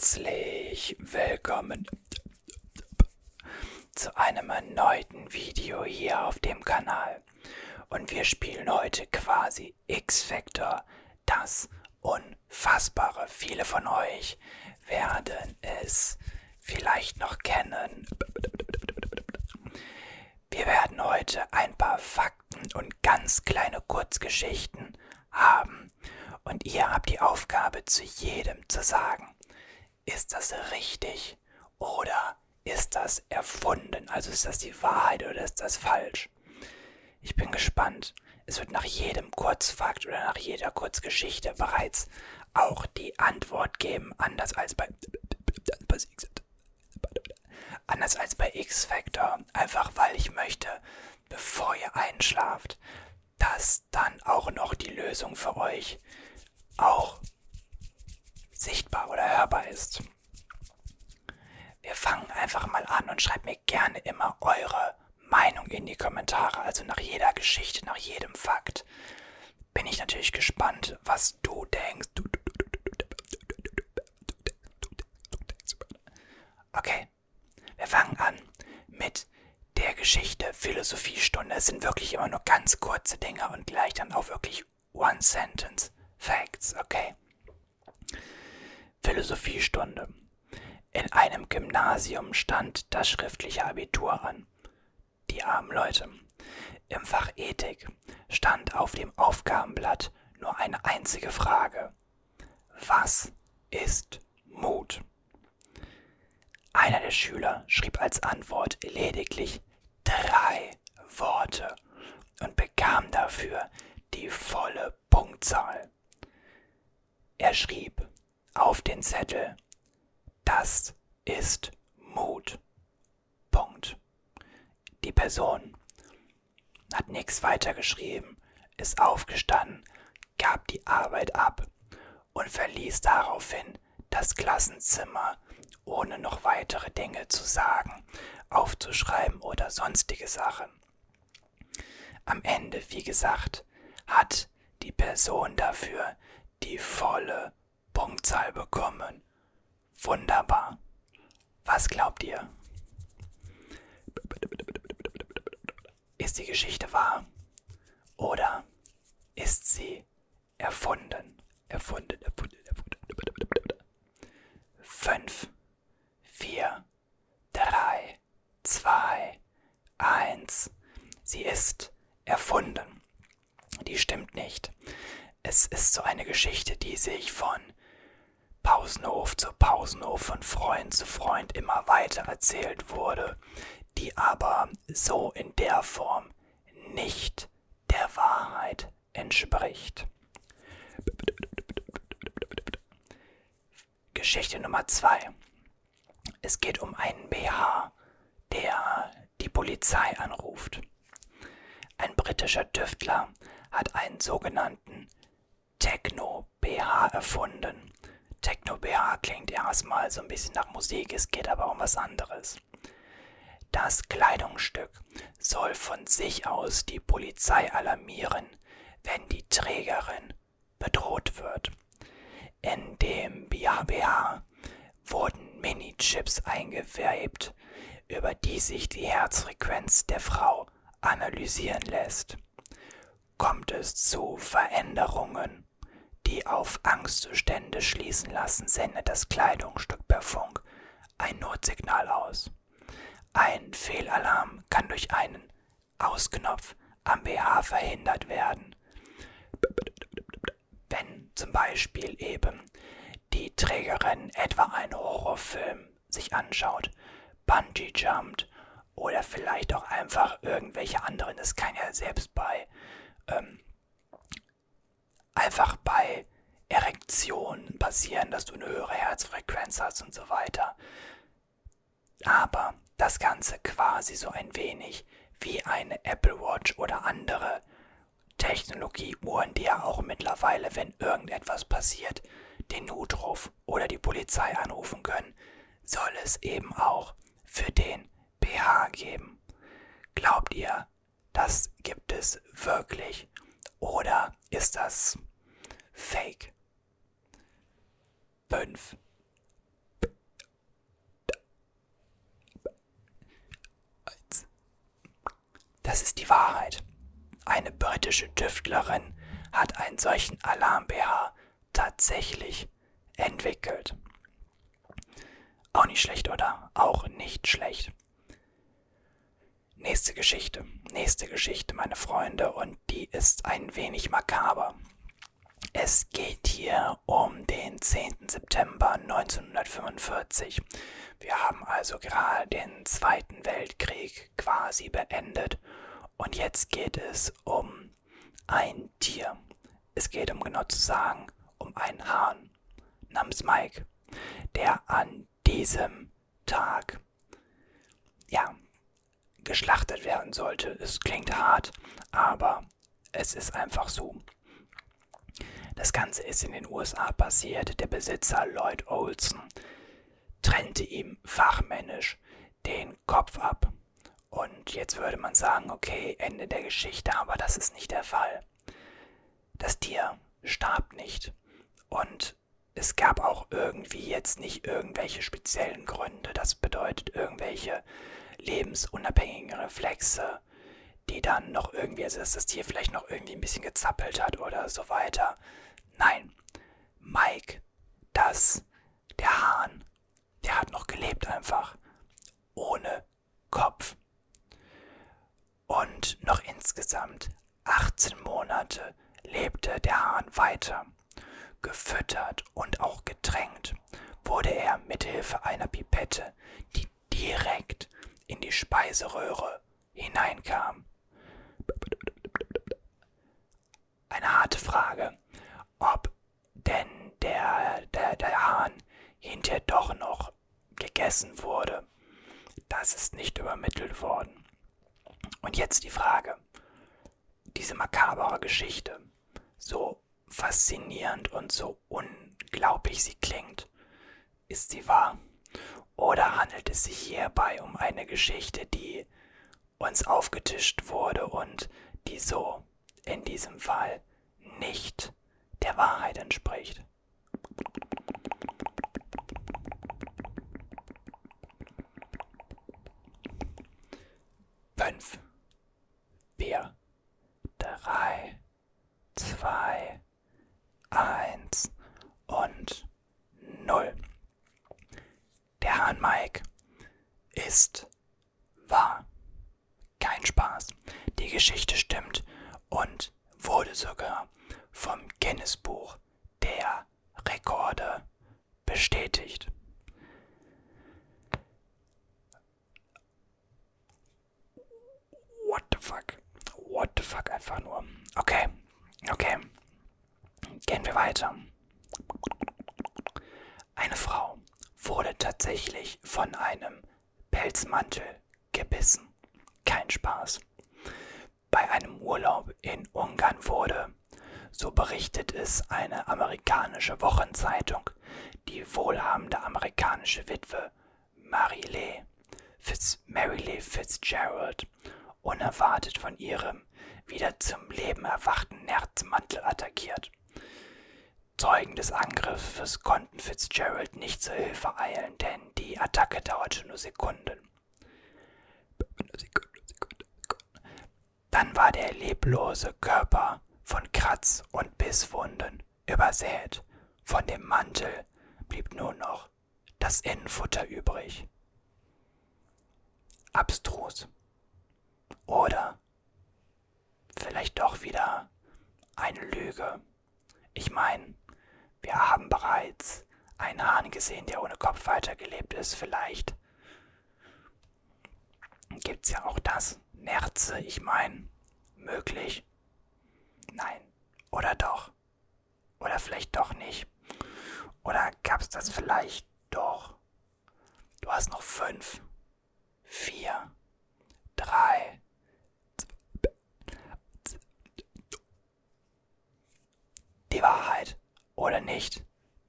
Herzlich willkommen zu einem erneuten Video hier auf dem Kanal. Und wir spielen heute quasi X-Factor, das Unfassbare. Viele von euch werden es vielleicht noch kennen. Wir werden heute ein paar Fakten und ganz kleine Kurzgeschichten haben. Und ihr habt die Aufgabe, zu jedem zu sagen, ist das richtig oder ist das erfunden? Also ist das die Wahrheit oder ist das falsch? Ich bin gespannt. Es wird nach jedem Kurzfakt oder nach jeder Kurzgeschichte bereits auch die Antwort geben, anders als bei anders als bei X-Factor, einfach weil ich möchte, bevor ihr einschlaft, dass dann auch noch die Lösung für euch auch sichtbar oder hörbar ist. Wir fangen einfach mal an und schreibt mir gerne immer eure Meinung in die Kommentare, also nach jeder Geschichte, nach jedem Fakt. Bin ich natürlich gespannt, was du denkst. Okay, wir fangen an mit der Geschichte Philosophiestunde. Es sind wirklich immer nur ganz kurze Dinge und gleich dann auch wirklich One-Sentence Facts, okay? Philosophiestunde. In einem Gymnasium stand das schriftliche Abitur an. Die armen Leute. Im Fach Ethik stand auf dem Aufgabenblatt nur eine einzige Frage. Was ist Mut? Einer der Schüler schrieb als Antwort lediglich drei Worte und bekam dafür die volle Punktzahl. Er schrieb auf den Zettel, das ist Mut. Punkt. Die Person hat nichts weiter geschrieben, ist aufgestanden, gab die Arbeit ab und verließ daraufhin das Klassenzimmer, ohne noch weitere Dinge zu sagen, aufzuschreiben oder sonstige Sachen. Am Ende, wie gesagt, hat die Person dafür die volle Punktzahl bekommen. Wunderbar. Was glaubt ihr? Ist die Geschichte wahr? Oder ist sie erfunden? Erfunden, erfunden, erfunden. Fünf, vier, drei, zwei, eins. Sie ist erfunden. Die stimmt nicht. Es ist so eine Geschichte, die sich von Pausenhof zu Pausenhof, von Freund zu Freund immer weiter erzählt wurde, die aber so in der Form nicht der Wahrheit entspricht. Geschichte Nummer 2. Es geht um einen BH, der die Polizei anruft. Ein britischer Tüftler hat einen sogenannten Techno-BH erfunden. Techno-BH klingt erstmal so ein bisschen nach Musik, es geht aber um was anderes. Das Kleidungsstück soll von sich aus die Polizei alarmieren, wenn die Trägerin bedroht wird. In dem BH-BH wurden Mini-Chips eingewebt, über die sich die Herzfrequenz der Frau analysieren lässt. Kommt es zu Veränderungen die auf Angstzustände schließen lassen, sendet das Kleidungsstück per Funk ein Notsignal aus. Ein Fehlalarm kann durch einen Ausknopf am BH verhindert werden. Wenn zum Beispiel eben die Trägerin etwa einen Horrorfilm sich anschaut, Bungee jumpt oder vielleicht auch einfach irgendwelche anderen, das kann ja selbst bei ähm, einfach bei Erektionen passieren, dass du eine höhere Herzfrequenz hast und so weiter. Aber das Ganze quasi so ein wenig wie eine Apple Watch oder andere Technologieuhren, die ja auch mittlerweile, wenn irgendetwas passiert, den Notruf oder die Polizei anrufen können, soll es eben auch für den BH geben. Glaubt ihr, das gibt es wirklich? Oder ist das Fake? 5. Das ist die Wahrheit. Eine britische Tüftlerin hat einen solchen Alarm-BH tatsächlich entwickelt. Auch nicht schlecht, oder? Auch nicht schlecht. Nächste Geschichte, nächste Geschichte, meine Freunde, und die ist ein wenig makaber. Es geht hier um den 10. September 1945. Wir haben also gerade den Zweiten Weltkrieg quasi beendet und jetzt geht es um ein Tier. Es geht, um genau zu sagen, um einen Hahn namens Mike, der an diesem Tag, ja, geschlachtet werden sollte. Es klingt hart, aber es ist einfach so. Das Ganze ist in den USA passiert. Der Besitzer Lloyd Olson trennte ihm fachmännisch den Kopf ab. Und jetzt würde man sagen, okay, Ende der Geschichte, aber das ist nicht der Fall. Das Tier starb nicht. Und es gab auch irgendwie jetzt nicht irgendwelche speziellen Gründe. Das bedeutet irgendwelche lebensunabhängigen Reflexe, die dann noch irgendwie, also dass das Tier vielleicht noch irgendwie ein bisschen gezappelt hat oder so weiter. Nein, Mike, das, der Hahn, der hat noch gelebt einfach. Ohne Kopf. Und noch insgesamt 18 Monate lebte der Hahn weiter. Gefüttert und auch getränkt wurde er mithilfe einer Pipette, die direkt in die Speiseröhre hineinkam. Eine harte Frage, ob denn der, der, der Hahn hinterher doch noch gegessen wurde. Das ist nicht übermittelt worden. Und jetzt die Frage, diese makabere Geschichte, so faszinierend und so unglaublich sie klingt, ist sie wahr? Oder handelt es sich hierbei um eine Geschichte, die uns aufgetischt wurde und die so in diesem Fall nicht der Wahrheit entspricht? Fünf, vier, drei, zwei, eins und null. Der Hahn Mike ist wahr. Kein Spaß. Die Geschichte stimmt und wurde sogar vom Guinness-Buch der Rekorde bestätigt. What the fuck? What the fuck einfach nur. Okay, okay. Gehen wir weiter. Eine Frau wurde tatsächlich von einem Pelzmantel gebissen. Kein Spaß. Bei einem Urlaub in Ungarn wurde, so berichtet es eine amerikanische Wochenzeitung, die wohlhabende amerikanische Witwe Mary Lee, Fitz, Mary Lee Fitzgerald unerwartet von ihrem wieder zum Leben erwachten Nerzmantel attackiert. Zeugen des Angriffes konnten Fitzgerald nicht zur Hilfe eilen, denn die Attacke dauerte nur Sekunden. Dann war der leblose Körper von Kratz- und Bisswunden übersät. Von dem Mantel blieb nur noch das Innenfutter übrig. Abstrus. Oder vielleicht doch wieder eine Lüge. Ich meine, wir haben bereits einen Hahn gesehen, der ohne Kopf weitergelebt ist. Vielleicht gibt's ja auch das. Nerze, ich meine, möglich. Nein. Oder doch. Oder vielleicht doch nicht. Oder gab's das vielleicht doch? Du hast noch fünf, vier, drei, die Wahrheit oder nicht?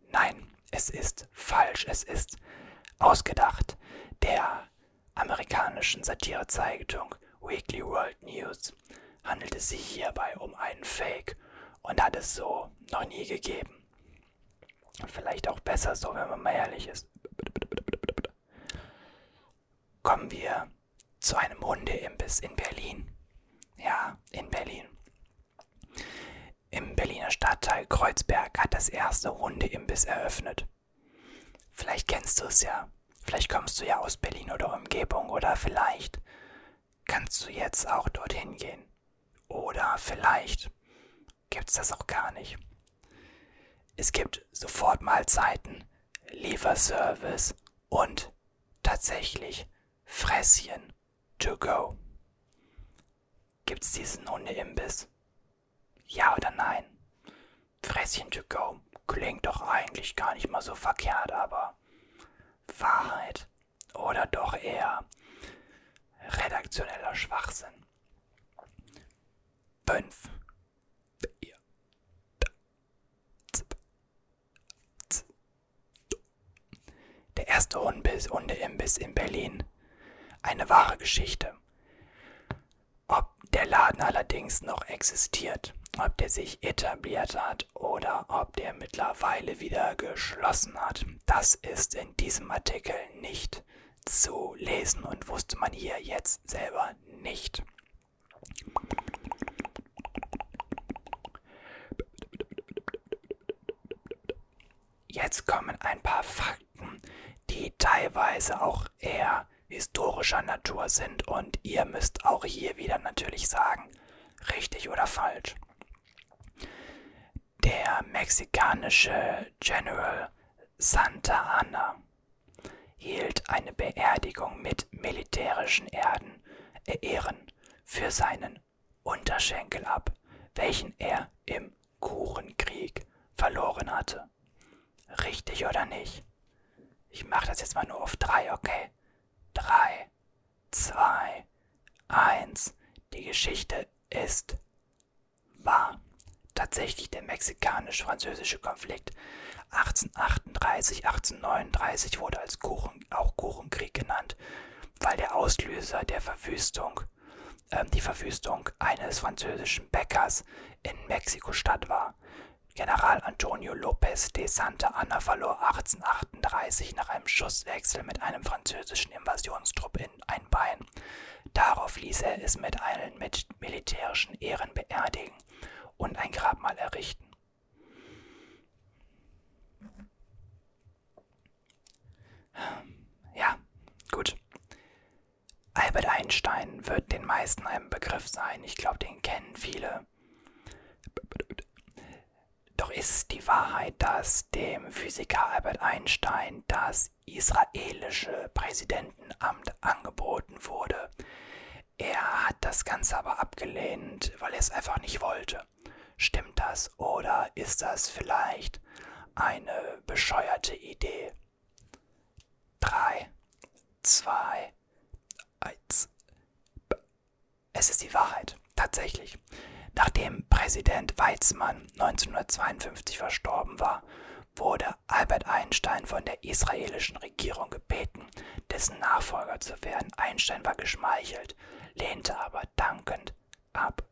Nein, es ist falsch, es ist ausgedacht. Der amerikanischen Satirezeitung Weekly World News handelt es sich hierbei um einen Fake und hat es so noch nie gegeben. Vielleicht auch besser so, wenn man mal ehrlich ist. Kommen wir zu einem Hundeimbiss in Berlin. Ja, in Berlin. Im Berliner Stadtteil Kreuzberg hat das erste Hundeimbiss eröffnet. Vielleicht kennst du es ja. Vielleicht kommst du ja aus Berlin oder Umgebung oder vielleicht kannst du jetzt auch dorthin gehen. Oder vielleicht gibt's das auch gar nicht. Es gibt Sofortmahlzeiten, Lieferservice und tatsächlich Fresschen to go. Gibt's diesen Hundeimbiss? Ja oder nein? Fresschen to go klingt doch eigentlich gar nicht mal so verkehrt, aber Wahrheit oder doch eher redaktioneller Schwachsinn. 5, 4, Der erste Hundeimbiss in Berlin. Eine wahre Geschichte. Ob der Laden allerdings noch existiert, ob der sich etabliert hat oder ob der mittlerweile wieder geschlossen hat, das ist in diesem Artikel nicht zu lesen und wusste man hier jetzt selber nicht. Jetzt kommen ein paar Fakten, die teilweise auch eher historischer Natur sind und ihr müsst auch hier wieder natürlich sagen, richtig oder falsch. Der mexikanische General Santa Anna hielt eine Beerdigung mit militärischen Erden, äh, Ehren für seinen Unterschenkel ab, welchen er im Kuchenkrieg verloren hatte. Richtig oder nicht? Ich mache das jetzt mal nur auf drei, okay? 3, 2, 1. Die Geschichte ist wahr. Tatsächlich der mexikanisch-französische Konflikt 1838, 1839 wurde als Kuchen, auch Kuchenkrieg genannt, weil der Auslöser der Verwüstung, äh, die Verwüstung eines französischen Bäckers in Mexiko-Stadt war. General Antonio López de Santa Anna verlor 1838 nach einem Schusswechsel mit einem französischen Invasionstrupp in ein Bein. Darauf ließ er es mit allen mit militärischen Ehren beerdigen und ein Grabmal errichten. Ja, gut. Albert Einstein wird den meisten ein Begriff sein. Ich glaube, den kennen viele. Ist die Wahrheit, dass dem Physiker Albert Einstein das israelische Präsidentenamt angeboten wurde. Er hat das Ganze aber abgelehnt, weil er es einfach nicht wollte. Stimmt das oder ist das vielleicht eine bescheuerte Idee? 3, 2, 1. Es ist die Wahrheit, tatsächlich. Nachdem Präsident Weizmann 1952 verstorben war, wurde Albert Einstein von der israelischen Regierung gebeten, dessen Nachfolger zu werden. Einstein war geschmeichelt, lehnte aber dankend ab.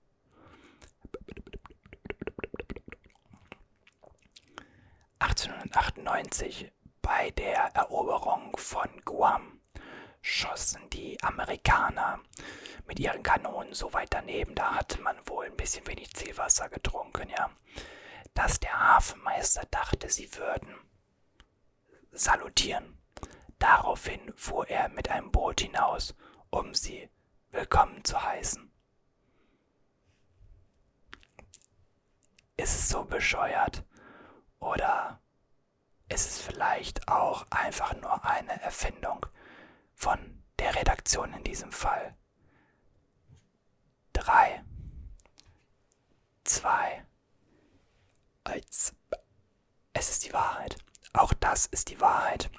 (1898) bei der Eroberung von Guam schossen die Amerikaner mit ihren Kanonen so weit daneben, da hatte man wohl ein bisschen wenig Zielwasser getrunken, ja, dass der Hafenmeister dachte, sie würden salutieren. Daraufhin fuhr er mit einem Boot hinaus, um sie willkommen zu heißen. Ist es so bescheuert? Oder ist es vielleicht auch einfach nur eine Erfindung von der Redaktion in diesem Fall? 3, 2, 1. Es ist die Wahrheit. Auch das ist die Wahrheit.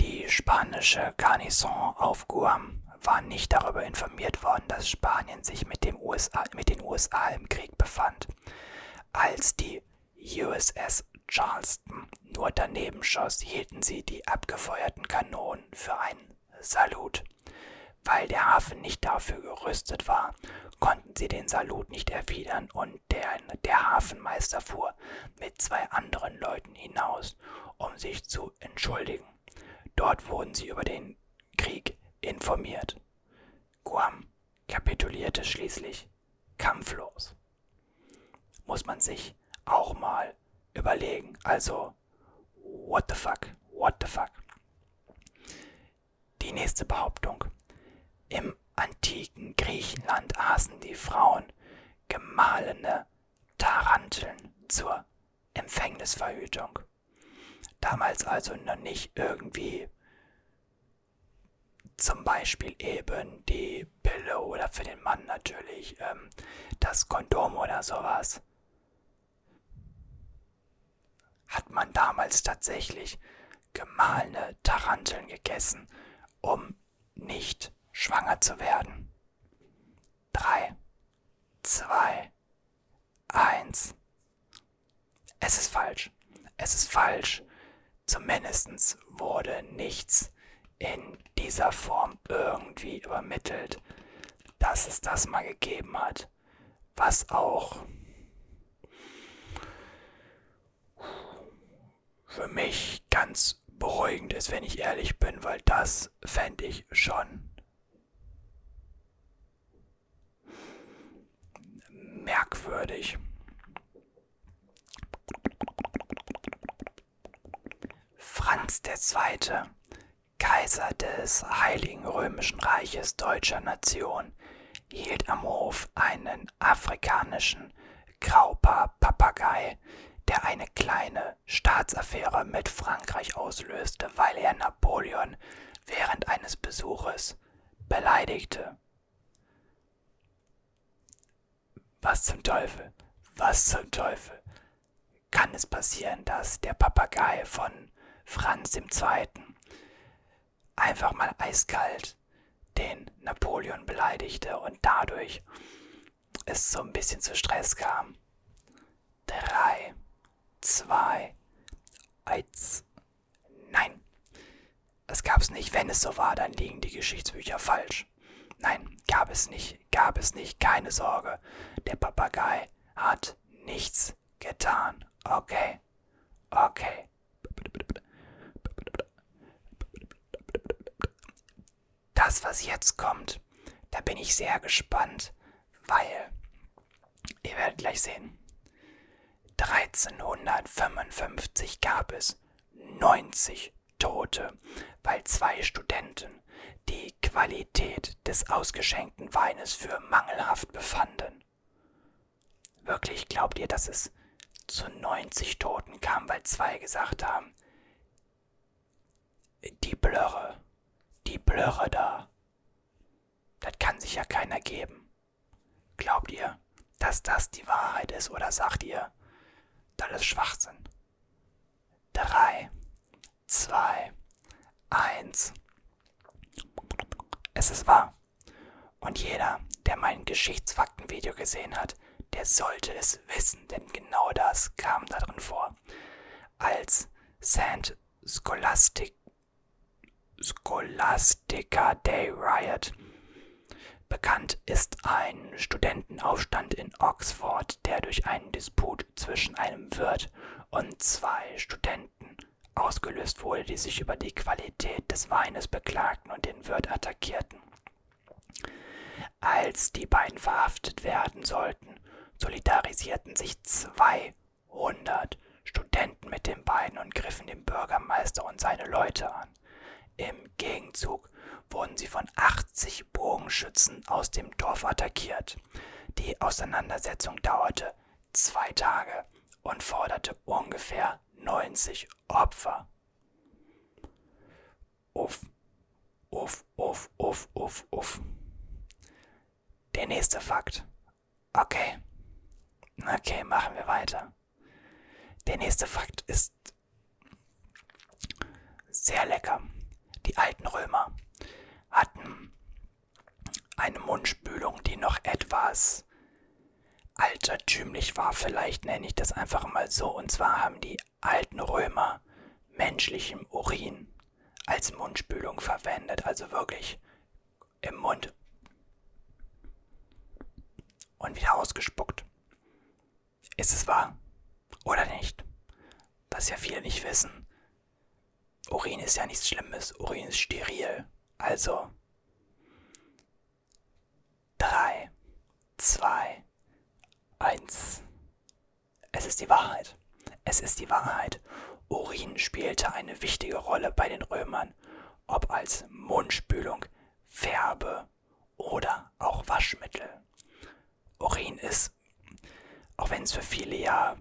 Die spanische Garnison auf Guam war nicht darüber informiert worden, dass Spanien sich mit, USA, mit den USA im Krieg befand. Als die USS Charleston nur daneben schoss, hielten sie die abgefeuerten Kanonen für einen Salut. Weil der Hafen nicht dafür gerüstet war, konnten sie den Salut nicht erwidern und der, der Hafenmeister fuhr mit zwei anderen Leuten hinaus, um sich zu entschuldigen. Dort wurden sie über den Krieg informiert. Guam kapitulierte schließlich kampflos. Muss man sich auch mal überlegen. Also, what the fuck? What the fuck? Die nächste Behauptung. Im antiken Griechenland aßen die Frauen gemahlene Taranteln zur Empfängnisverhütung. Damals also noch nicht irgendwie zum Beispiel eben die Pille oder für den Mann natürlich ähm, das Kondom oder sowas. Hat man damals tatsächlich gemahlene Taranteln gegessen, um nicht schwanger zu werden. 3, 2, 1. Es ist falsch. Es ist falsch. Zumindest wurde nichts in dieser Form irgendwie übermittelt, dass es das mal gegeben hat. Was auch für mich ganz beruhigend ist, wenn ich ehrlich bin, weil das fände ich schon merkwürdig. Franz II., Kaiser des Heiligen Römischen Reiches deutscher Nation, hielt am Hof einen afrikanischen Graupaar-Papagei, der eine kleine Staatsaffäre mit Frankreich auslöste, weil er Napoleon während eines Besuches beleidigte. Was zum Teufel? Was zum Teufel? Kann es passieren, dass der Papagei von Franz II. einfach mal eiskalt den Napoleon beleidigte und dadurch es so ein bisschen zu Stress kam? Drei, zwei, eins. Nein, es gab es nicht. Wenn es so war, dann liegen die Geschichtsbücher falsch. Nein, gab es nicht, gab es nicht, keine Sorge. Der Papagei hat nichts getan. Okay, okay. Das, was jetzt kommt, da bin ich sehr gespannt, weil ihr werdet gleich sehen. 1355 gab es 90 Tote, weil zwei Studenten die Qualität des ausgeschenkten Weines für mangelhaft befanden. Wirklich glaubt ihr, dass es zu 90 Toten kam, weil zwei gesagt haben, die Blöre, die Blöre da, das kann sich ja keiner geben. Glaubt ihr, dass das die Wahrheit ist oder sagt ihr, das ist Schwachsinn? Drei, zwei, eins. Es ist wahr. Und jeder, der mein Geschichtsfaktenvideo gesehen hat, der sollte es wissen, denn genau das kam darin vor. Als St. Scholastic, Scholastica Day Riot bekannt ist ein Studentenaufstand in Oxford, der durch einen Disput zwischen einem Wirt und zwei Studenten ausgelöst wurde, die sich über die Qualität des Weines beklagten und den Wirt attackierten. Als die beiden verhaftet werden sollten, solidarisierten sich 200 Studenten mit den beiden und griffen den Bürgermeister und seine Leute an. Im Gegenzug wurden sie von 80 Bogenschützen aus dem Dorf attackiert. Die Auseinandersetzung dauerte zwei Tage und forderte ungefähr 90 Opfer. Uff, uff, uff, uff, uff, uff. Der nächste Fakt. Okay. Okay, machen wir weiter. Der nächste Fakt ist sehr lecker. Die alten Römer hatten eine Mundspülung, die noch etwas altertümlich war, vielleicht nenne ich das einfach mal so. Und zwar haben die alten Römer menschlichem Urin als Mundspülung verwendet, also wirklich im Mund und wieder ausgespuckt. Ist es wahr oder nicht? Was ja viele nicht wissen. Urin ist ja nichts Schlimmes, Urin ist steril. Also 3, 2, 1. Es ist die Wahrheit. Es ist die Wahrheit. Urin spielte eine wichtige Rolle bei den Römern, ob als Mundspülung, Färbe oder auch Waschmittel. Urin ist, auch wenn es für viele ja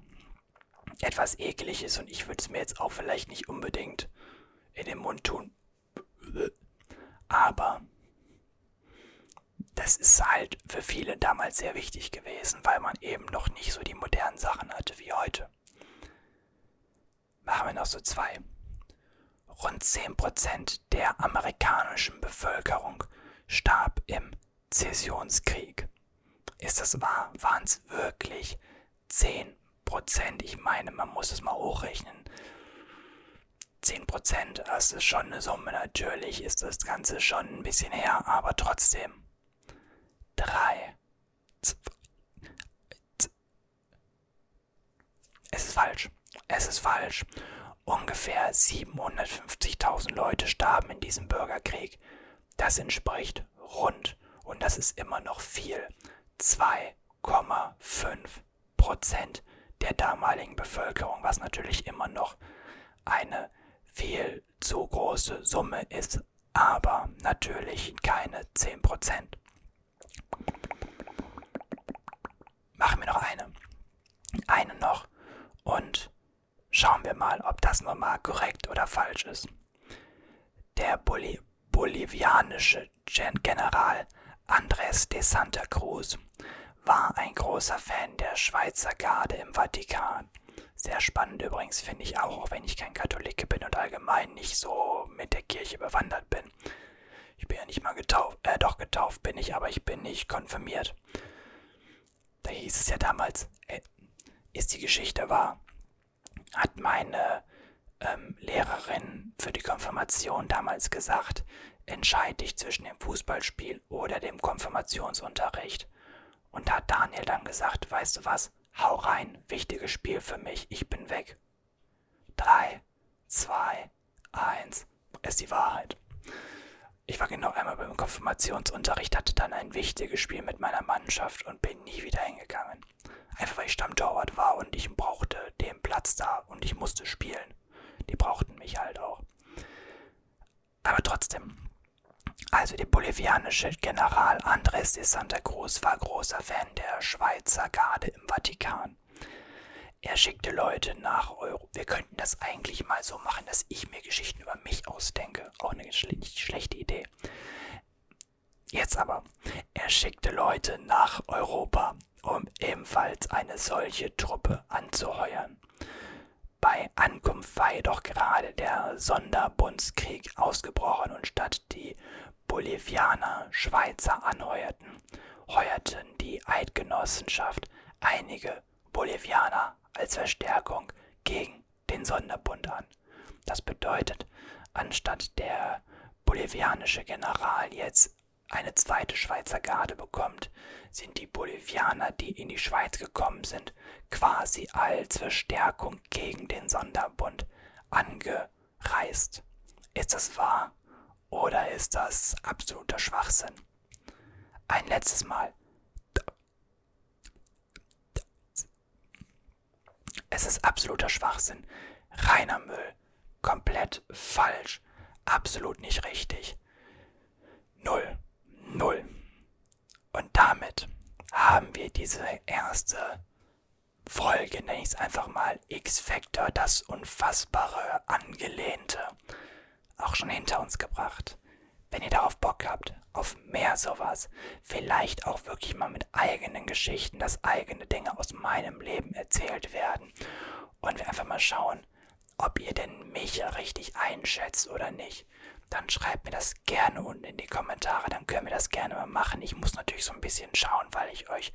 etwas eklig ist und ich würde es mir jetzt auch vielleicht nicht unbedingt in den Mund tun, aber das ist halt für viele damals sehr wichtig gewesen, weil man eben noch nicht so die modernen Sachen hatte wie heute. Machen wir noch so zwei. Rund 10% der amerikanischen Bevölkerung starb im Zessionskrieg. Ist das wahr? Waren es wirklich 10%? Ich meine, man muss es mal hochrechnen. 10%, das ist schon eine Summe. Natürlich ist das Ganze schon ein bisschen her, aber trotzdem. 3. Es ist falsch. Es ist falsch. Ungefähr 750.000 Leute starben in diesem Bürgerkrieg. Das entspricht rund, und das ist immer noch viel, 2,5 Prozent der damaligen Bevölkerung, was natürlich immer noch eine viel zu große Summe ist, aber natürlich keine 10 Prozent. Machen wir noch eine. Eine noch. Und schauen wir mal, ob das nochmal korrekt oder falsch ist. Der Boli bolivianische General Andrés de Santa Cruz war ein großer Fan der Schweizer Garde im Vatikan. Sehr spannend übrigens finde ich auch, auch wenn ich kein Katholik bin und allgemein nicht so mit der Kirche bewandert bin. Ich bin ja nicht mal getauft, äh doch getauft bin ich, aber ich bin nicht konfirmiert. Da hieß es ja damals, äh, ist die Geschichte wahr? Hat meine ähm, Lehrerin für die Konfirmation damals gesagt, entscheide dich zwischen dem Fußballspiel oder dem Konfirmationsunterricht. Und da hat Daniel dann gesagt, weißt du was, hau rein, wichtiges Spiel für mich, ich bin weg. Drei, zwei, eins, ist die Wahrheit. Ich war genau einmal beim Konfirmationsunterricht, hatte dann ein wichtiges Spiel mit meiner Mannschaft und bin nie wieder hingegangen. Einfach weil ich Stammtorwart war und ich brauchte den Platz da und ich musste spielen. Die brauchten mich halt auch. Aber trotzdem. Also der bolivianische General Andrés de Santa Cruz war großer Fan der Schweizer Garde im Vatikan. Er schickte Leute nach Euro. Wir könnten das eigentlich mal so machen, dass ich mir Geschichten über mich ausdenke. Auch eine nicht schlechte Idee. Jetzt aber. Er schickte Leute nach Europa, um ebenfalls eine solche Truppe anzuheuern. Bei Ankunft war jedoch gerade der Sonderbundskrieg ausgebrochen und statt die Bolivianer Schweizer anheuerten, heuerten die Eidgenossenschaft einige Bolivianer als Verstärkung gegen den Sonderbund an. Das bedeutet, anstatt der bolivianische General jetzt eine zweite Schweizer Garde bekommt, sind die Bolivianer, die in die Schweiz gekommen sind, quasi als Verstärkung gegen den Sonderbund angereist. Ist das wahr oder ist das absoluter Schwachsinn? Ein letztes Mal. Es ist absoluter Schwachsinn. Reiner Müll. Komplett falsch. Absolut nicht richtig. Null. Null. Und damit haben wir diese erste Folge, nenne ich es einfach mal X-Factor, das unfassbare Angelehnte, auch schon hinter uns gebracht. Wenn ihr darauf Bock habt, auf mehr sowas, vielleicht auch wirklich mal mit eigenen Geschichten, dass eigene Dinge aus meinem Leben erzählt werden und wir einfach mal schauen, ob ihr denn mich richtig einschätzt oder nicht dann schreibt mir das gerne unten in die Kommentare, dann können wir das gerne mal machen. Ich muss natürlich so ein bisschen schauen, weil ich euch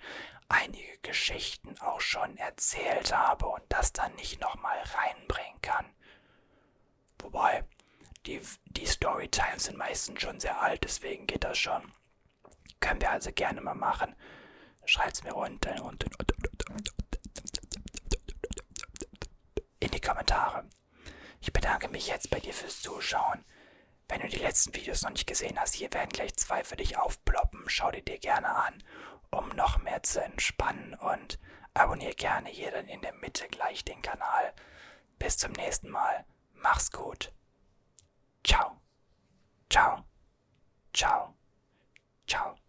einige Geschichten auch schon erzählt habe und das dann nicht nochmal reinbringen kann. Wobei, die, die Storytimes sind meistens schon sehr alt, deswegen geht das schon. Können wir also gerne mal machen. Schreibt es mir unten, unten, unten in die Kommentare. Ich bedanke mich jetzt bei dir fürs Zuschauen. Wenn du die letzten Videos noch nicht gesehen hast, hier werden gleich zwei für dich aufploppen. Schau die dir gerne an. um noch mehr zu entspannen und abonniere gerne hier dann in der Mitte gleich den Kanal. Bis zum nächsten Mal. Mach's gut. Ciao. Ciao. Ciao.